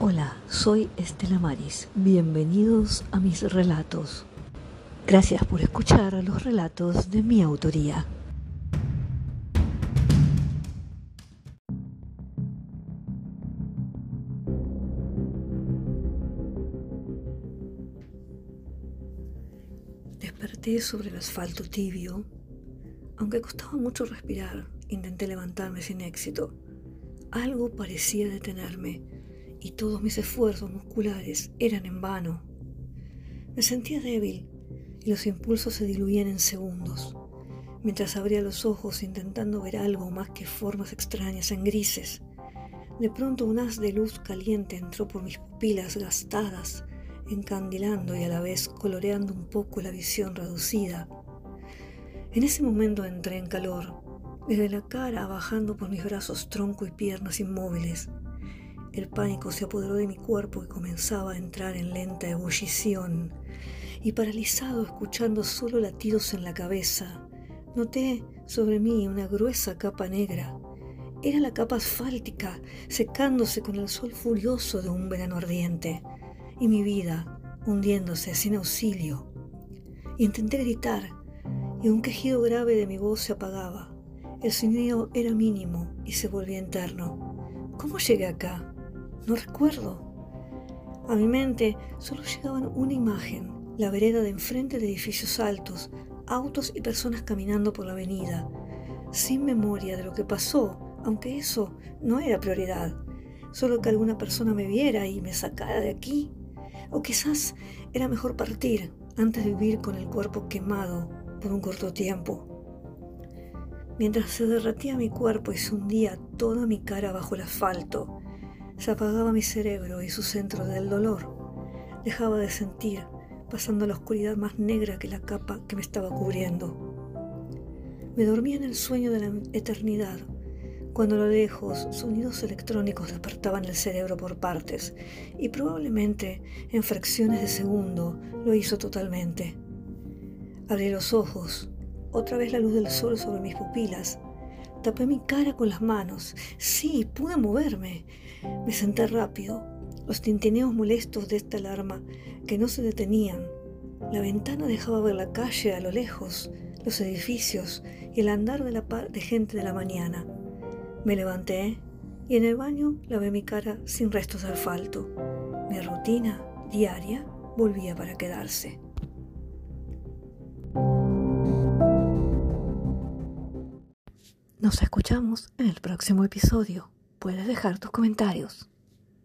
Hola, soy Estela Maris. Bienvenidos a mis relatos. Gracias por escuchar los relatos de mi autoría. Desperté sobre el asfalto tibio. Aunque costaba mucho respirar, intenté levantarme sin éxito. Algo parecía detenerme y todos mis esfuerzos musculares eran en vano. Me sentía débil y los impulsos se diluían en segundos, mientras abría los ojos intentando ver algo más que formas extrañas en grises. De pronto un haz de luz caliente entró por mis pupilas gastadas, encandilando y a la vez coloreando un poco la visión reducida. En ese momento entré en calor, desde la cara bajando por mis brazos, tronco y piernas inmóviles. El pánico se apoderó de mi cuerpo y comenzaba a entrar en lenta ebullición. Y paralizado, escuchando solo latidos en la cabeza, noté sobre mí una gruesa capa negra. Era la capa asfáltica, secándose con el sol furioso de un verano ardiente, y mi vida hundiéndose sin auxilio. Intenté gritar, y un quejido grave de mi voz se apagaba. El sonido era mínimo y se volvía interno. ¿Cómo llegué acá? No recuerdo. A mi mente solo llegaban una imagen, la vereda de enfrente de edificios altos, autos y personas caminando por la avenida, sin memoria de lo que pasó, aunque eso no era prioridad, solo que alguna persona me viera y me sacara de aquí. O quizás era mejor partir antes de vivir con el cuerpo quemado por un corto tiempo. Mientras se derretía mi cuerpo y se hundía toda mi cara bajo el asfalto, se apagaba mi cerebro y su centro del dolor. Dejaba de sentir, pasando a la oscuridad más negra que la capa que me estaba cubriendo. Me dormía en el sueño de la eternidad, cuando a lo lejos sonidos electrónicos despertaban el cerebro por partes, y probablemente en fracciones de segundo lo hizo totalmente. Abrí los ojos, otra vez la luz del sol sobre mis pupilas, Tapé mi cara con las manos. Sí, pude moverme. Me senté rápido. Los tintineos molestos de esta alarma que no se detenían. La ventana dejaba ver la calle a lo lejos, los edificios y el andar de, la gente de la mañana. Me levanté y en el baño lavé mi cara sin restos de asfalto. Mi rutina diaria volvía para quedarse. Nos escuchamos en el próximo episodio. Puedes dejar tus comentarios.